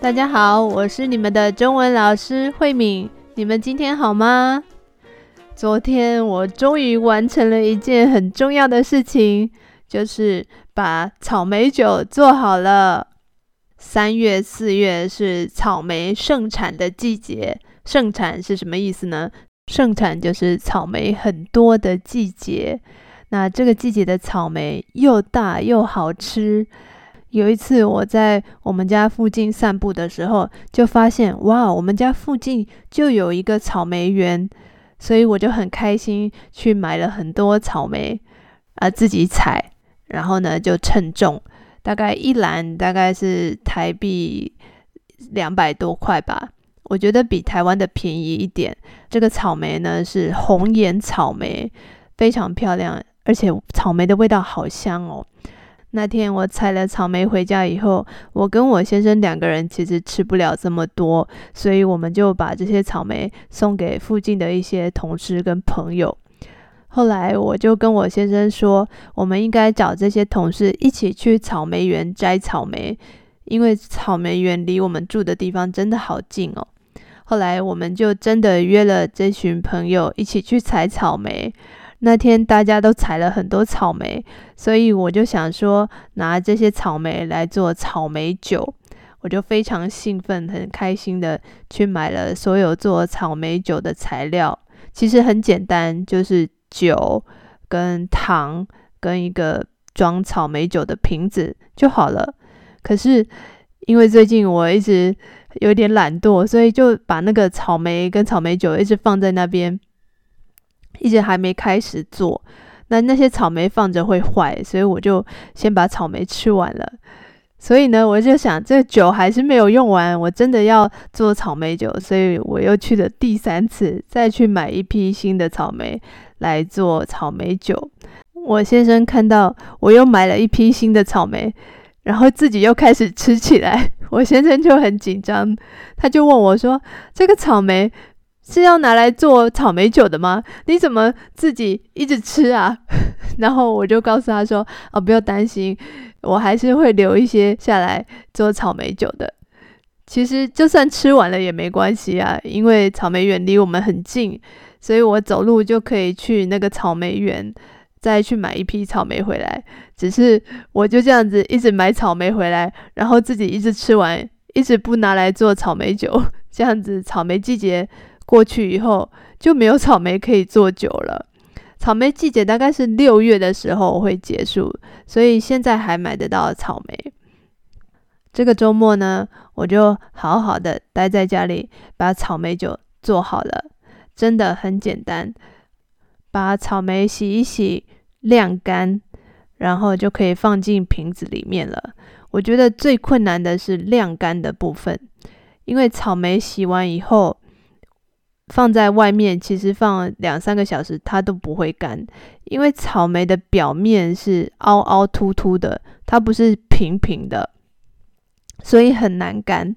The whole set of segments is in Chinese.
大家好，我是你们的中文老师慧敏。你们今天好吗？昨天我终于完成了一件很重要的事情，就是把草莓酒做好了。三月、四月是草莓盛产的季节。盛产是什么意思呢？盛产就是草莓很多的季节。那这个季节的草莓又大又好吃。有一次我在我们家附近散步的时候，就发现哇，我们家附近就有一个草莓园，所以我就很开心，去买了很多草莓，啊，自己采，然后呢就称重，大概一篮大概是台币两百多块吧，我觉得比台湾的便宜一点。这个草莓呢是红颜草莓，非常漂亮，而且草莓的味道好香哦。那天我采了草莓回家以后，我跟我先生两个人其实吃不了这么多，所以我们就把这些草莓送给附近的一些同事跟朋友。后来我就跟我先生说，我们应该找这些同事一起去草莓园摘草莓，因为草莓园离我们住的地方真的好近哦。后来我们就真的约了这群朋友一起去采草莓。那天大家都采了很多草莓，所以我就想说拿这些草莓来做草莓酒，我就非常兴奋、很开心的去买了所有做草莓酒的材料。其实很简单，就是酒跟糖跟一个装草莓酒的瓶子就好了。可是因为最近我一直有点懒惰，所以就把那个草莓跟草莓酒一直放在那边。一直还没开始做，那那些草莓放着会坏，所以我就先把草莓吃完了。所以呢，我就想这酒还是没有用完，我真的要做草莓酒，所以我又去了第三次，再去买一批新的草莓来做草莓酒。我先生看到我又买了一批新的草莓，然后自己又开始吃起来，我先生就很紧张，他就问我说：“这个草莓。”是要拿来做草莓酒的吗？你怎么自己一直吃啊？然后我就告诉他说：“哦，不要担心，我还是会留一些下来做草莓酒的。其实就算吃完了也没关系啊，因为草莓园离我们很近，所以我走路就可以去那个草莓园，再去买一批草莓回来。只是我就这样子一直买草莓回来，然后自己一直吃完，一直不拿来做草莓酒，这样子草莓季节。”过去以后就没有草莓可以做酒了。草莓季节大概是六月的时候会结束，所以现在还买得到草莓。这个周末呢，我就好好的待在家里，把草莓酒做好了。真的很简单，把草莓洗一洗，晾干，然后就可以放进瓶子里面了。我觉得最困难的是晾干的部分，因为草莓洗完以后。放在外面，其实放两三个小时它都不会干，因为草莓的表面是凹凹凸凸的，它不是平平的，所以很难干。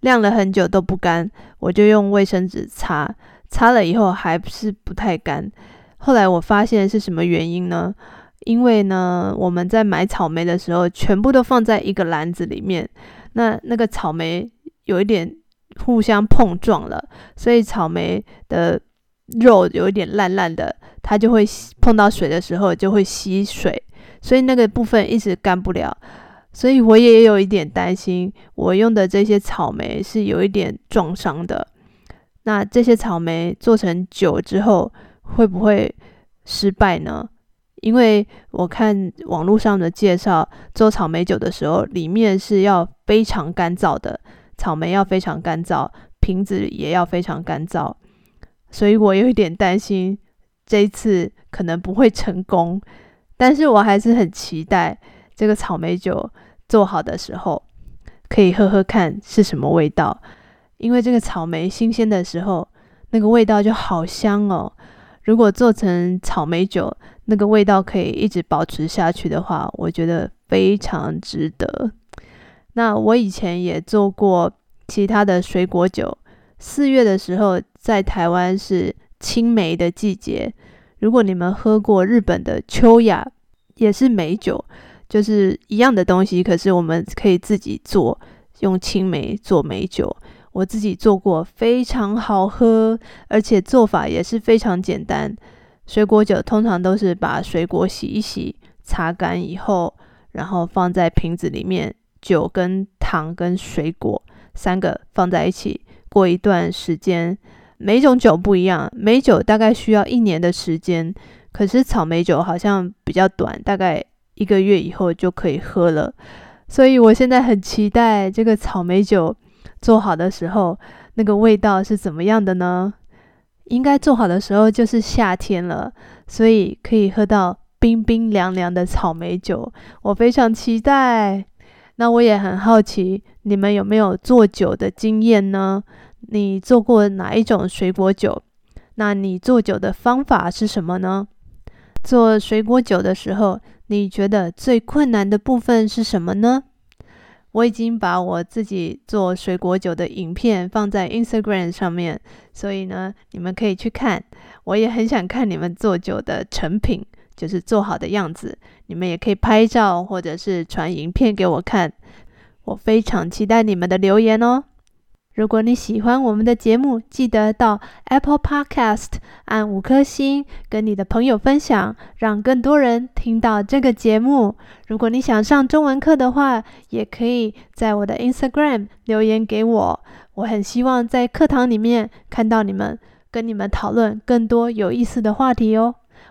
晾了很久都不干，我就用卫生纸擦，擦了以后还是不太干。后来我发现是什么原因呢？因为呢，我们在买草莓的时候，全部都放在一个篮子里面，那那个草莓有一点。互相碰撞了，所以草莓的肉有一点烂烂的，它就会碰到水的时候就会吸水，所以那个部分一直干不了。所以我也有一点担心，我用的这些草莓是有一点撞伤的。那这些草莓做成酒之后会不会失败呢？因为我看网络上的介绍，做草莓酒的时候，里面是要非常干燥的。草莓要非常干燥，瓶子也要非常干燥，所以我有一点担心这一次可能不会成功。但是我还是很期待这个草莓酒做好的时候可以喝喝看是什么味道，因为这个草莓新鲜的时候那个味道就好香哦。如果做成草莓酒，那个味道可以一直保持下去的话，我觉得非常值得。那我以前也做过其他的水果酒。四月的时候，在台湾是青梅的季节。如果你们喝过日本的秋雅，也是梅酒，就是一样的东西，可是我们可以自己做，用青梅做梅酒。我自己做过，非常好喝，而且做法也是非常简单。水果酒通常都是把水果洗一洗，擦干以后，然后放在瓶子里面，酒跟糖跟水果三个放在一起，过一段时间，每种酒不一样，梅酒大概需要一年的时间，可是草莓酒好像比较短，大概一个月以后就可以喝了。所以我现在很期待这个草莓酒。做好的时候，那个味道是怎么样的呢？应该做好的时候就是夏天了，所以可以喝到冰冰凉凉的草莓酒，我非常期待。那我也很好奇，你们有没有做酒的经验呢？你做过哪一种水果酒？那你做酒的方法是什么呢？做水果酒的时候，你觉得最困难的部分是什么呢？我已经把我自己做水果酒的影片放在 Instagram 上面，所以呢，你们可以去看。我也很想看你们做酒的成品，就是做好的样子。你们也可以拍照或者是传影片给我看，我非常期待你们的留言哦。如果你喜欢我们的节目，记得到 Apple Podcast 按五颗星，跟你的朋友分享，让更多人听到这个节目。如果你想上中文课的话，也可以在我的 Instagram 留言给我。我很希望在课堂里面看到你们，跟你们讨论更多有意思的话题哦。